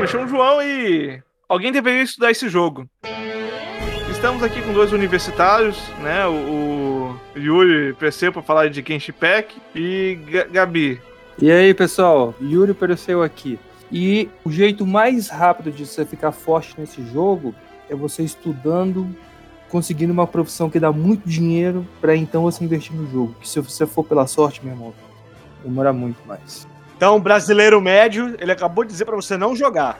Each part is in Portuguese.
me chamo João e alguém deveria estudar esse jogo. Estamos aqui com dois universitários, né? O, o Yuri Perseu para falar de Genshin Pack e G Gabi. E aí, pessoal? Yuri Perseu aqui. E o jeito mais rápido de você ficar forte nesse jogo é você estudando, conseguindo uma profissão que dá muito dinheiro para então você investir no jogo. Que se você for pela sorte, meu irmão, demora muito mais. Então, brasileiro médio, ele acabou de dizer para você não jogar.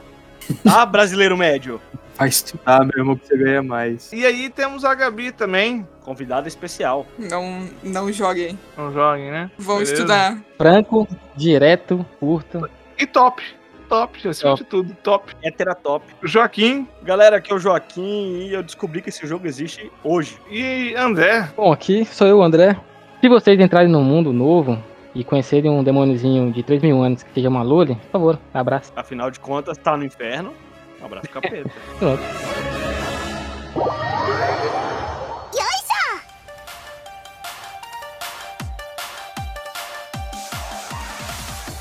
Tá, brasileiro médio? Vai estudar, meu irmão, que você ganha mais. E aí temos a Gabi também. Convidada especial. Não, não joguem. Não joguem, né? Vão Beleza. estudar. Franco, direto, curto. E top. Top, acima de tudo, top. Hétera top. Joaquim Galera, aqui é o Joaquim e eu descobri que esse jogo existe hoje. e André. Bom, aqui sou eu, André. Se vocês entrarem num mundo novo e conhecerem um demôniozinho de 3 mil anos que seja uma Loli, por favor, abraço. Afinal de contas, tá no inferno. Um abraço, capeta. Pronto.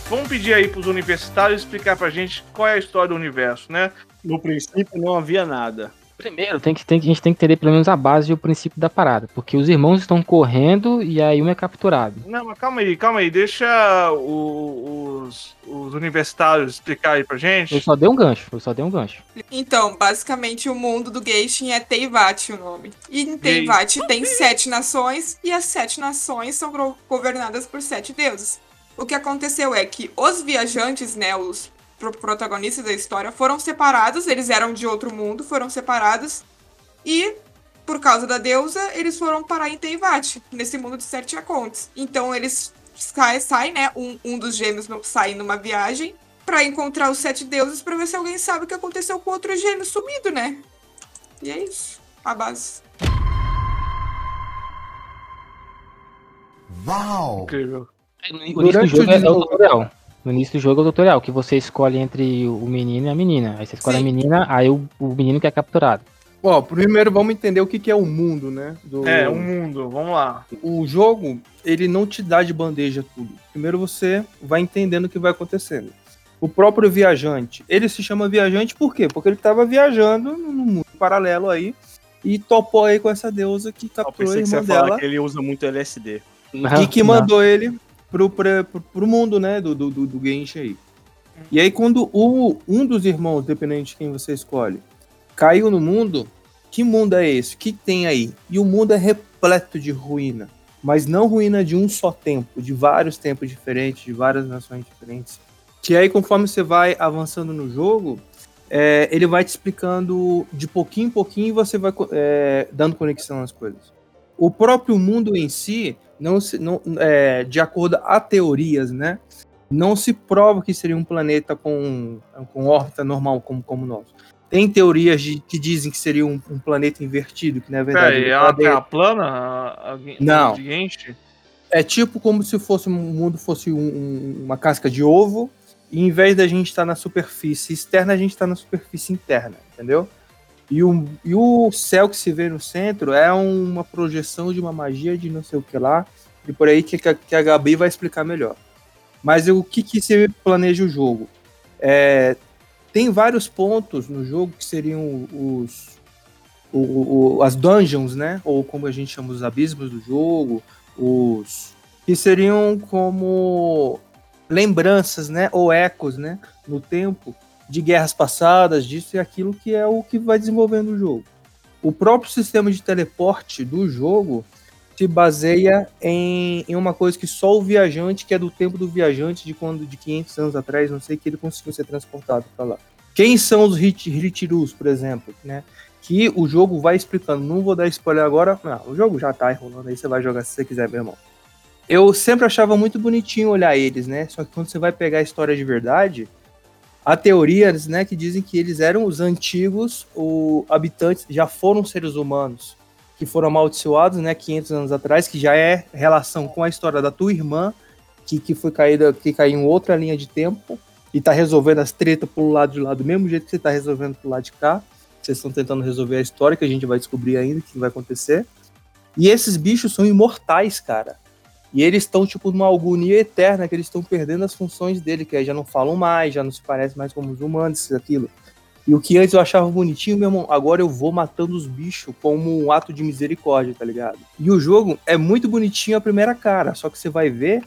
Vamos pedir aí pros universitários explicar pra gente qual é a história do universo, né? No princípio não havia nada. Primeiro, tem que, tem, que- a gente tem que entender pelo menos a base e o princípio da parada. Porque os irmãos estão correndo e aí um é capturado. Não, mas calma aí, calma aí. Deixa o- os, os universitários explicar aí pra Eu gente. só dei um gancho, eu só dei um gancho. Então, basicamente, o mundo do Geishin é Teyvat o nome. E em Teyvat tem sete nações, e as sete nações são governadas por sete deuses. O que aconteceu é que os viajantes, né, os protagonistas da história, foram separados, eles eram de outro mundo, foram separados, e por causa da deusa, eles foram parar em Teyvat, nesse mundo de sete acontes. Então eles saem, sai, né, um, um dos gêmeos sai numa viagem, Pra encontrar os sete deuses pra ver se alguém sabe o que aconteceu com o outro gêmeo sumido, né? E é isso. A base. Uau! Incrível. No início do jogo o é, é o tutorial. No início do jogo é o tutorial, que você escolhe entre o menino e a menina. Aí você escolhe Sim. a menina, aí o, o menino que é capturado. Ó, primeiro vamos entender o que, que é o mundo, né? Do... É, um mundo, vamos lá. O jogo, ele não te dá de bandeja tudo. Primeiro você vai entendendo o que vai acontecendo. O próprio viajante, ele se chama viajante por quê? Porque ele estava viajando num mundo paralelo aí e topou aí com essa deusa que Eu capturou a pensei que você irmã ia falar dela que ele usa muito LSD. e que mandou ele pro, pra- pro, mundo, né, do, do, do, Genshin aí. E aí quando o, um dos irmãos, dependente de quem você escolhe, caiu no mundo, que mundo é esse? O que tem aí? E o mundo é repleto de ruína. Mas não ruína de um só tempo, de vários tempos diferentes, de várias nações diferentes. Que aí, conforme você vai avançando no jogo, é, ele vai te explicando de pouquinho em pouquinho e você vai é, dando conexão às coisas. O próprio mundo em si, não se, não, é, de acordo a teorias, né? Não se prova que seria um planeta com, com órbita normal como, como nós. Tem teorias de- que dizem que seria um, um planeta invertido, que na verdade Peraí, ele é uma tá dentro- terra plana? A- a- Não. É tipo como se fosse um mundo fosse um- uma casca de ovo, e em vez da gente estar na superfície externa, a gente está na superfície interna, entendeu? E o, e o céu que se vê no centro é uma projeção de uma magia de não sei o que lá, e por aí que, que a- Gabi vai explicar melhor. Mas o que, que se planeja o jogo? É, tem vários pontos no jogo que seriam os, o- o- as dungeons, né? Ou como a gente chama os abismos do jogo, os que seriam como lembranças, né, ou ecos, né, no tempo de guerras passadas, disso e aquilo que é o que vai desenvolvendo o jogo. O próprio sistema de teleporte do jogo se baseia em, em uma coisa que só o viajante, que é do tempo do viajante de quando de 500 anos atrás, não sei que ele conseguiu ser transportado para lá. Quem são os Hitirus, por exemplo, né? Que o jogo vai explicando. Não vou dar spoiler agora. Não, o jogo já tá rolando aí, você vai jogar se você quiser, meu irmão. Eu sempre achava muito bonitinho olhar eles, né? Só que quando você vai pegar a história de verdade, há teorias, né, que dizem que eles eram os antigos o, habitantes, já foram seres humanos que foram amaldiçoados, né, 500 anos atrás, que já é relação com a história da tua irmã, que, que foi caída, que caiu em outra linha de tempo e tá resolvendo as tretas pro lado de lá do mesmo jeito que você tá resolvendo pro lado de cá. Vocês estão tentando resolver a história que a gente vai descobrir ainda o que vai acontecer. E esses bichos são imortais, cara. E eles estão, tipo, numa agonia eterna, que eles estão perdendo as funções dele, que aí já não falam mais, já não se parecem mais como os humanos, aquilo. E o que antes eu achava bonitinho, meu irmão, agora eu vou matando os bichos como um ato de misericórdia, tá ligado? E o jogo é muito bonitinho a primeira cara, só que você vai ver,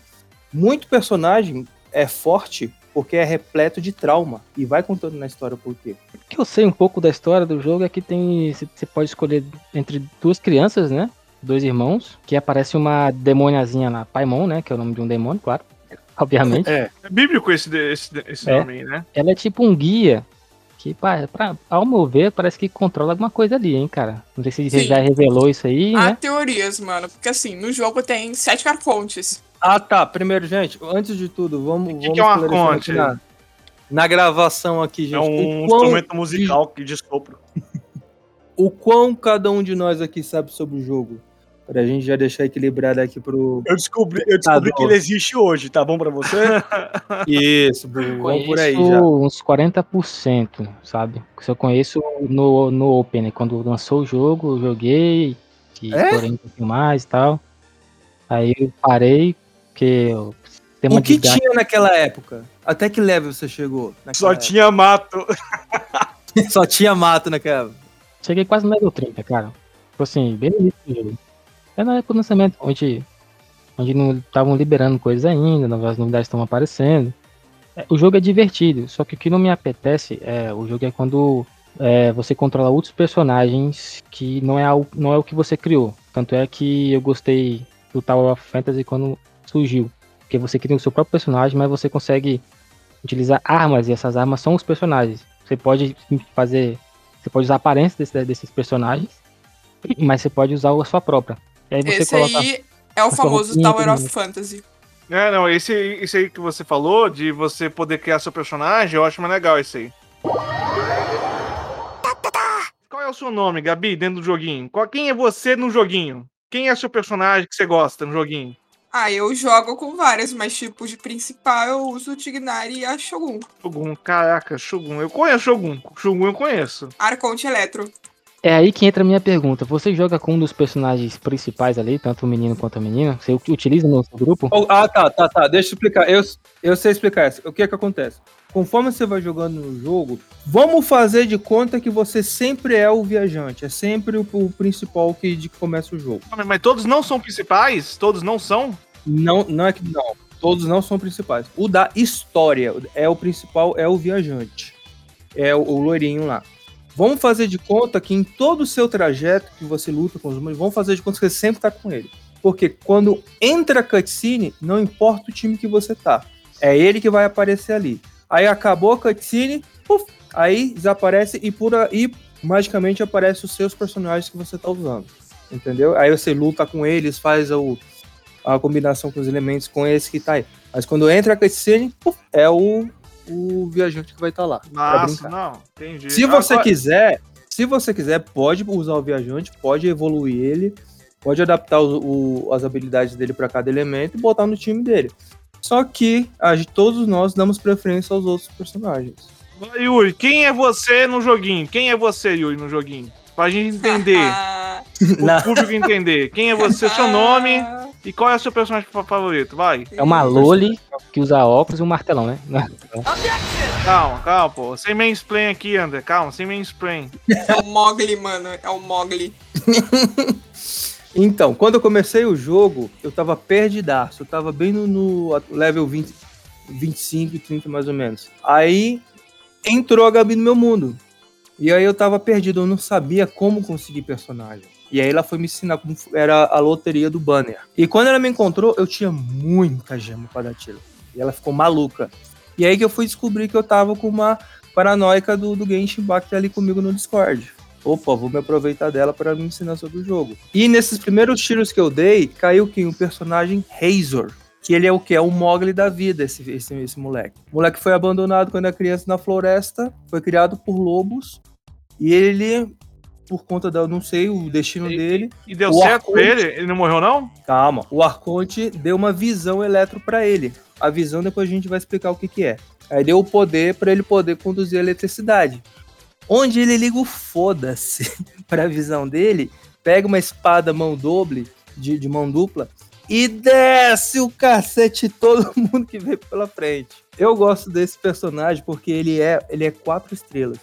muito personagem é forte porque é repleto de trauma. E vai contando na história por quê. O que eu sei um pouco da história do jogo é que tem. Você pode escolher entre duas crianças, né? Dois irmãos, que aparece uma demoniazinha lá, Paimon, né? Que é o nome de um demônio, claro. Obviamente. É, é bíblico esse, esse, esse É. nome aí, né? Ela é tipo um guia que, pra, pra- ao meu ver, parece que controla alguma coisa ali, hein, cara. Não sei se Sim. já revelou isso aí, Há né? teorias, mano. Porque assim, no jogo tem sete arcontes. Ah, tá. Primeiro, gente, antes de tudo, vamos. O que vamos que é um arconte? Na, na gravação aqui, gente. É um quão, instrumento musical que de sopro. o quão cada um de nós aqui sabe sobre o jogo. Pra gente já deixar equilibrado aqui pro. Eu descobri, eu descobri que ele existe hoje, tá bom pra você? Isso, vamos por aí já. uns 40%, sabe? Se eu conheço no, no Open, né? Quando lançou o jogo, eu joguei, e É? explorei um pouquinho mais e tal. Aí eu parei, porque o sistema O que de tinha naquela época? Até que level você chegou? Só época? tinha mato. Só tinha mato naquela. Cheguei quase no level 30, cara. Tipo assim, bem no início do jogo. É na época do lançamento, onde, onde não estavam liberando coisas ainda, novas novidades estão aparecendo. É, o jogo é divertido, só que o que não me apetece é o jogo é quando é, você controla outros personagens que não é, não é o que você criou. Tanto é que eu gostei do Tower of Fantasy quando surgiu. Porque você cria o seu próprio personagem, mas você consegue utilizar armas, e essas armas são os personagens. Você pode fazer. Você pode usar a aparência desse- desses personagens, mas você pode usar a sua própria. E aí você Esse coloca. aí é o famoso Tower of. Fantasy. É, não, esse, esse aí que você falou, de você poder criar seu personagem, eu acho mais legal esse aí. Qual é o seu nome, Gabi, dentro do joguinho? Qual, quem é você no joguinho? Quem é seu personagem que você gosta no joguinho? Ah, eu jogo com vários, mas tipo, de principal eu uso o Tignari e a Shogun. Shogun, caraca, Shogun. Eu conheço Shogun. Shogun eu conheço. Arconte Eletro. É aí que entra a minha pergunta. Você joga com um dos personagens principais ali, tanto o menino quanto a menina? Você utiliza no seu grupo? Oh, ah, tá, tá, tá. Deixa eu explicar. Eu, eu sei explicar isso. O que é que acontece? Conforme você vai jogando no jogo, vamos fazer de conta que você sempre é o viajante. É sempre o, o principal que, de que começa o jogo. Mas- todos não são principais? Todos não são? Não, não é que não. Todos não são principais. O da história é o principal, é o viajante. É o, o loirinho lá. Vamos fazer de conta que em todo o seu trajeto que você luta com os humanos, vamos fazer de conta que você sempre tá com ele. Porque quando entra a cutscene, não importa o time que você tá. É ele que vai aparecer ali. Aí acabou a cutscene, puf, aí desaparece e por aí magicamente aparecem os seus personagens que você tá usando. Entendeu? Aí você luta com eles, faz o, a combinação com os elementos com esse que tá aí. Mas quando entra a cutscene, puf, é o, o viajante que vai estar lá. pra Nossa, não. Entendi. Se você Agora- quiser, se você quiser, pode usar o viajante, pode evoluir ele, pode adaptar o- o- as habilidades dele para cada elemento e botar no time dele. Só que a gente- todos nós damos preferência aos outros personagens. Yuri, quem é você no joguinho? Quem é você, Yuri, no joguinho? Pra gente entender. Ah, o público entender. Quem é você, seu nome e qual é o seu personagem fa- favorito? Vai. É uma Loli que usa óculos e um martelão, né? Calma, calma, pô. Sem mansplain aqui, André. Calma, sem mansplain. É o Mogli, mano. É o Mogli. Então, quando eu comecei o jogo, eu tava perdidaço. Eu tava bem no, no level 20, 25, 30 mais ou menos. Aí entrou a Gabi no meu mundo. E aí eu tava perdido, eu não sabia como conseguir personagem. E aí ela foi me ensinar como era a loteria do banner. E quando ela me encontrou, eu tinha muita gema tiro. E ela ficou maluca. E aí que eu fui descobrir que eu tava com uma paranoica do, do Genshin Impact ali comigo no Discord. Opa, vou me aproveitar dela para me ensinar sobre o jogo. E nesses primeiros tiros que eu dei, caiu quem? O personagem Razor. Que ele é o que? É o Mogli da vida, esse, esse, esse moleque. O moleque foi abandonado quando era criança na floresta, foi criado por lobos. E ele, por conta da, eu não sei, o destino E- dele. E deu O certo pra Arconte- ele? Ele não morreu, não? Calma, o Arconte deu uma visão eletro para ele. A visão depois a gente vai explicar o que, que é. Aí deu o poder para ele poder conduzir a eletricidade. Onde ele liga o foda-se pra visão dele, pega uma espada mão doble, de, de mão dupla, e desce o cacete todo mundo que vem pela frente. Eu gosto desse personagem porque ele é, ele é quatro estrelas.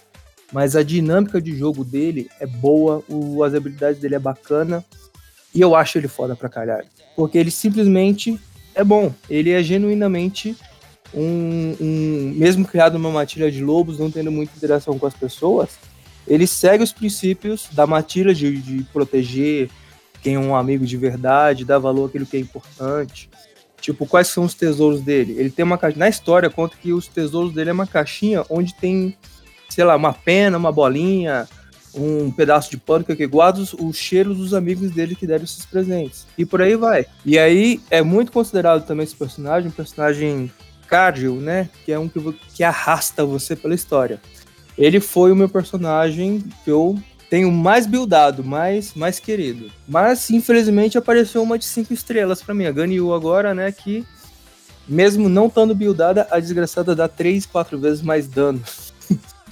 Mas a dinâmica de jogo dele é boa, o, as habilidades dele é bacana. E eu acho ele foda pra caralho. Porque ele simplesmente é bom. Ele é genuinamente um, um. Mesmo criado numa matilha de lobos, não tendo muita interação com as pessoas, ele segue os princípios da matilha de, de proteger quem é um amigo de verdade, dar valor àquilo que é importante. Tipo, quais são os tesouros dele? Ele tem uma caixa. Na história, conta que os tesouros dele é uma caixinha onde tem, sei lá, uma pena, uma bolinha, um pedaço de pano que guarda os, os cheiros dos amigos dele que deram esses presentes. E por aí vai. E aí é muito considerado também esse personagem, um personagem cardio, né? Que é um que, que arrasta você pela história. Ele foi o meu personagem que eu tenho mais buildado, mais, mais querido. Mas, infelizmente, apareceu uma de cinco estrelas para mim. A Ganyu agora, né? Que, mesmo não estando buildada, a desgraçada dá três, quatro vezes mais dano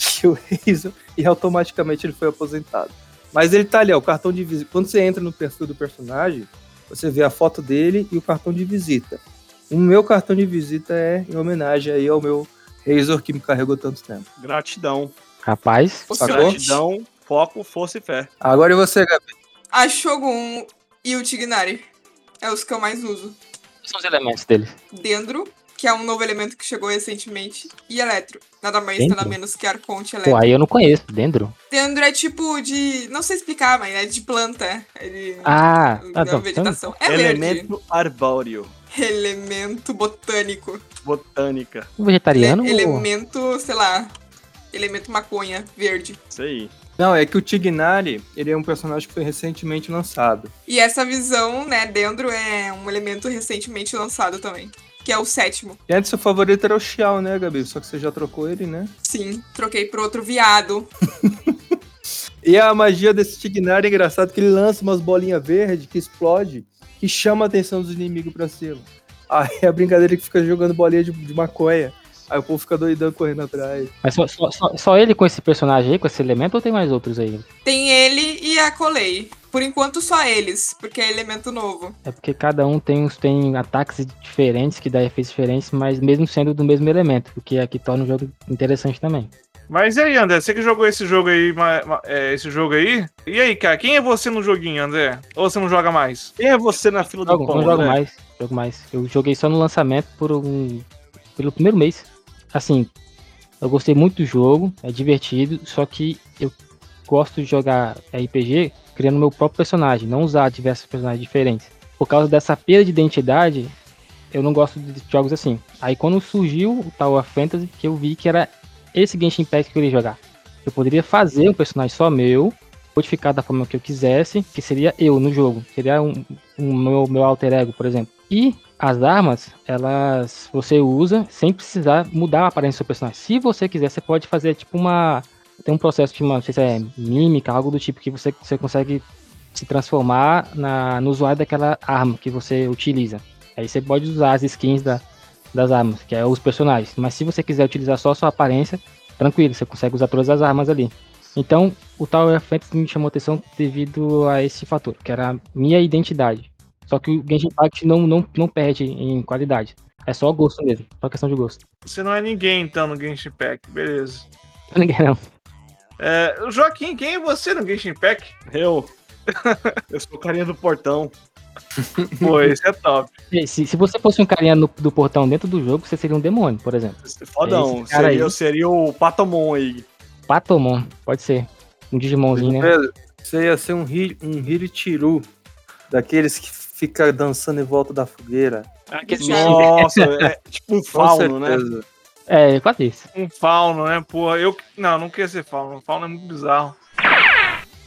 Hazel e automaticamente ele foi aposentado. Mas ele tá ali, ó, o cartão de visita. Quando você entra no perfil do personagem, você vê a foto dele e o cartão de visita. O meu cartão de visita é em homenagem aí ao meu Razor que me carregou tanto tempo. Gratidão. Rapaz, Sacou? Gratidão, foco, força e fé. Agora e você, Gabi? A Shogun e o Tignari. É os que eu mais uso. quais são os elementos dele? Dendro, que é um novo elemento que chegou recentemente, e Eletro. Nada mais, Dendro? nada menos que Arconte Pô, Eletro. aí eu não conheço. Dendro? Dendro é tipo de. Não sei explicar, mas é de planta. É de. Ah, tá, da tá. vegetação. É verde. Elemento arbóreo. Elemento botânico. Botânica. Um vegetariano? Ele- ou- elemento, sei lá. Elemento maconha, verde. Isso aí. Não, é que o Tignari, ele é um personagem que foi recentemente lançado. E essa visão, né, Dendro é um elemento recentemente lançado também. Que é o sétimo. E antes, seu favorito era o Xiao, né, Gabi? Só que você já trocou ele, né? Sim, troquei por outro viado. E a magia desse Tignari é engraçado que ele lança umas bolinhas verdes que explode, que chama a atenção dos inimigos pra cima. Aí é a brincadeira que fica jogando bolinha de, de maconha. Aí o povo fica doidão correndo atrás. Mas só, só, só, só ele com esse personagem aí, com esse elemento, ou tem mais outros aí? Tem ele e a Colei. Por enquanto, só eles, porque é elemento novo. É porque cada um tem, uns- tem ataques diferentes, que dá efeitos diferentes, mas mesmo sendo do mesmo elemento, o que é que torna o jogo interessante também. Mas e aí, André? Você que jogou esse jogo aí, é, esse jogo aí? E aí, cara, quem é você no joguinho, André? Ou você não joga mais? Quem é você na fila do Jogo, pão, não jogo né? mais, jogo mais. Eu joguei só no lançamento por um, pelo primeiro mês. Assim, eu gostei muito do jogo, é divertido, só que eu gosto de jogar RPG criando meu próprio personagem, não usar diversos personagens diferentes. Por causa dessa perda de identidade, eu não gosto de jogos assim. Aí quando surgiu o Tower Fantasy, que eu vi que era esse Genshin Impact que eu queria jogar. Eu poderia fazer um personagem só meu, modificar da forma que eu quisesse, que seria eu no jogo. Seria um, um meu, meu alter ego, por exemplo. E as armas, elas você usa sem precisar mudar a aparência do seu personagem. Se você quiser, você pode fazer tipo uma. Tem um processo uma, não sei se é mímica, algo do tipo, que você, você consegue se transformar na, no usuário daquela arma que você utiliza. Aí você pode usar as skins da, das armas, que é os personagens. Mas se você quiser utilizar só a sua aparência, tranquilo, você consegue usar todas as armas ali. Então, o Tower Fantasy me chamou atenção devido a esse fator, que era a minha identidade. Só que o Genshin Impact não, não, não perde em qualidade. É só gosto mesmo, só questão de gosto. Você não é ninguém, então, no Genshin Impact. Beleza. Ninguém não. É, Joaquim, quem é você no Genshin Impact? Eu. Eu sou o carinha do portão. Pô, esse é top. Se, se você fosse um carinha no- do portão dentro do jogo, você seria um demônio, por exemplo. Fodão. Esse cara Seria, aí. eu seria o Patomon aí. Patomon, pode ser. Um Digimonzinho, né? Você ia ser um, um Hiritiru, daqueles que fica dançando em volta da fogueira. Nossa, é tipo um fauno, né? certeza. É, quase isso. Um fauno, né? Porra, eu. Não, não queria ser fauno. Fauno é muito bizarro.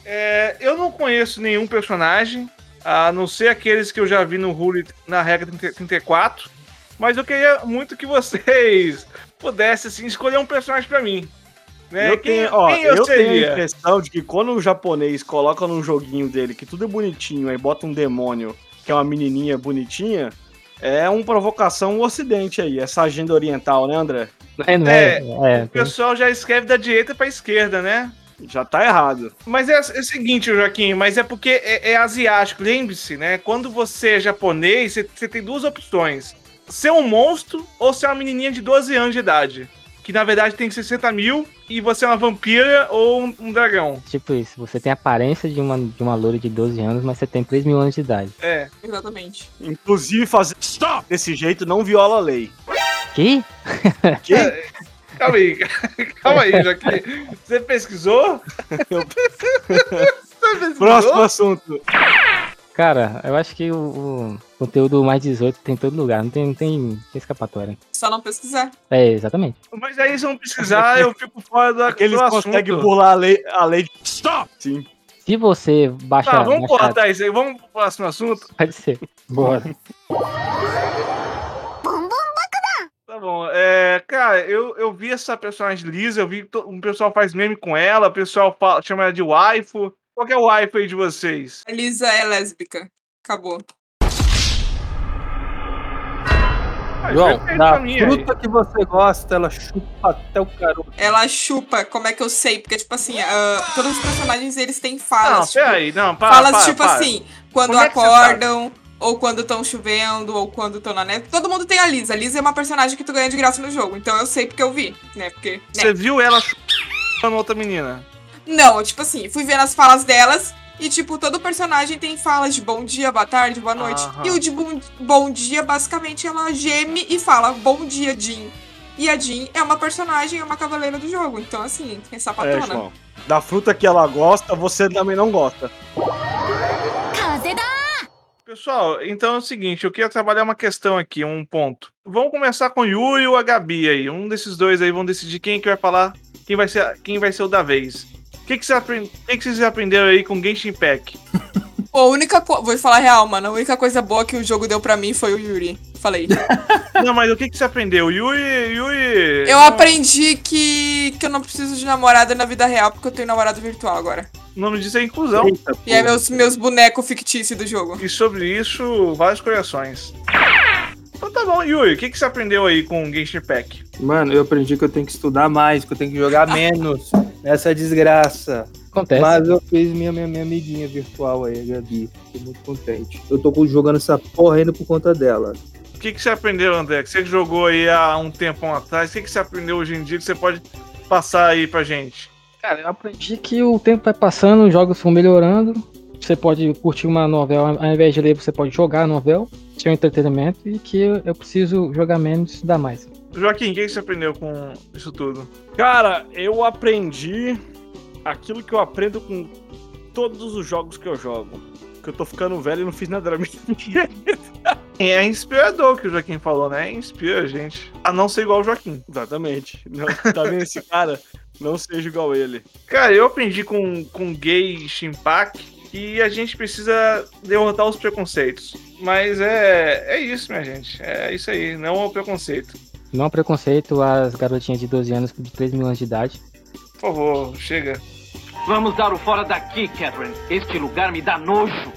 É, eu não conheço nenhum personagem, a não ser aqueles que eu já vi no Hulu na regra 30 34. Mas eu queria muito que vocês pudessem assim, escolher um personagem pra mim. Né? Eu, quem, tenho, ó, quem eu, eu tenho a impressão de que quando o japonês coloca num joguinho dele que tudo é bonitinho, aí bota um demônio que é uma menininha bonitinha, é uma provocação o ocidente aí, essa agenda oriental, né, André? É, não é? É, O pessoal já escreve da direita pra esquerda, né? Já tá errado. Mas é, é o seguinte, Joaquim, mas é porque é, é asiático. Lembre-se, né? Quando você é japonês, você, você tem duas opções: ser um monstro ou ser uma menininha de 12 anos de idade. Que na verdade tem 60 mil e você é uma vampira ou um, um dragão. Tipo isso, você tem a aparência de uma, de uma loura de 12 anos, mas você tem 3 mil anos de idade. É. Exatamente. Inclusive, fazer Stop! desse jeito não viola a lei. Que? Que? Calma aí, calma aí, Joaquim. Você pesquisou? Você pesquisou? Próximo assunto. Cara, eu acho que o, o conteúdo mais 18 tem em todo lugar, não tem, não tem, não tem escapatória. Só não pesquisar. É, exatamente. Mas aí se não precisar, eu fico fora da, Aqueles do conseguem assunto. burlar a lei, a lei de Stop! Sim. Se você baixar. Tá, vamos baixar cortar isso aí. Vamos pro próximo assunto? Pode ser. Bora. Tá bom. É, cara, eu, eu vi essa personagem Lisa, eu vi que um pessoal faz meme com ela, o pessoal fala- chama ela de waifu. Qual que é o waifu aí de vocês? A Lisa é lésbica. Acabou. Ah, João, perfeito da pra mim aí. fruta que você gosta, ela chupa até o caroço. Ela chupa, como é que eu sei? Porque, tipo assim, ah, todos os personagens eles têm Não, falas. tipo, peraí, não, para, falas para, tipo para. assim, quando Como é acordam, ou quando estão chovendo, ou quando estão na neve. Todo mundo tem a Lisa. A Lisa é uma personagem que tu ganha de graça no jogo. Então eu sei porque eu vi, né? Porque. né? Você viu ela chupando outra menina? Não, tipo assim, fui vendo as falas delas. E, tipo, todo personagem tem falas de bom dia, boa tarde, boa noite. Aham. E o de bom, bom dia, basicamente, ela geme e fala bom dia, Jean. E a Jean é uma personagem, é uma cavaleira do jogo. Então, assim, é É, sapatona. João. Da fruta que ela gosta, você também não gosta. Pessoal, então é o seguinte, eu queria trabalhar uma questão aqui, um ponto. Vamos começar com o Yuri ou a Gabi aí. Um desses dois aí vão decidir quem que vai falar, quem vai ser, quem vai ser o da vez. O que, que, você aprend... que, que vocês aprenderam aí com Genshin Impact? Pô, a única co... Vou falar real, mano. A única coisa boa que o jogo deu pra mim foi o Yuri. Falei. Não, mas o que, que você aprendeu? Yuri. Yuri. Eu não- aprendi que, que eu não preciso de namorada na vida real, porque eu tenho namorado virtual agora. O nome disso é inclusão. Eita, E é meus, meus bonecos fictícios do jogo. E sobre isso, vários corações. Então tá bom, Yuri, o que, que você aprendeu aí com Genshin Impact? Mano, eu aprendi que eu tenho que estudar mais, que eu tenho que jogar menos nessa desgraça. Acontece. Mas eu fiz minha, minha, minha amiguinha virtual aí, a Gabi. Tô muito contente. Eu tô jogando essa porra ainda por conta dela. O que, que você aprendeu, André? Que você jogou aí há um tempão atrás. O que, que você aprendeu hoje em dia que você pode passar aí pra gente? Cara, eu aprendi que o tempo vai passando, os jogos vão melhorando. Você pode curtir uma novela, ao invés de ler, você pode jogar a novela, ser um entretenimento, e que eu, eu preciso jogar menos e estudar mais. Joaquim, o que, que você aprendeu com isso tudo? Cara, eu aprendi aquilo que eu aprendo com todos os jogos que eu jogo. Que eu tô ficando velho e não fiz nada da minha vida. É inspirador o que o Joaquim falou, né? Inspira a gente a não ser igual o Joaquim. Exatamente. Não, tá vendo esse cara? Não seja igual ele. Cara, eu aprendi com, com Gay Shimpak que a gente precisa derrotar os preconceitos. Mas é, é isso, minha gente. É isso aí, não é o preconceito. Não há preconceito às garotinhas de 12 anos de 3 mil anos de idade. Por favor, chega. Vamos dar o fora daqui, Catherine. Este lugar me dá nojo.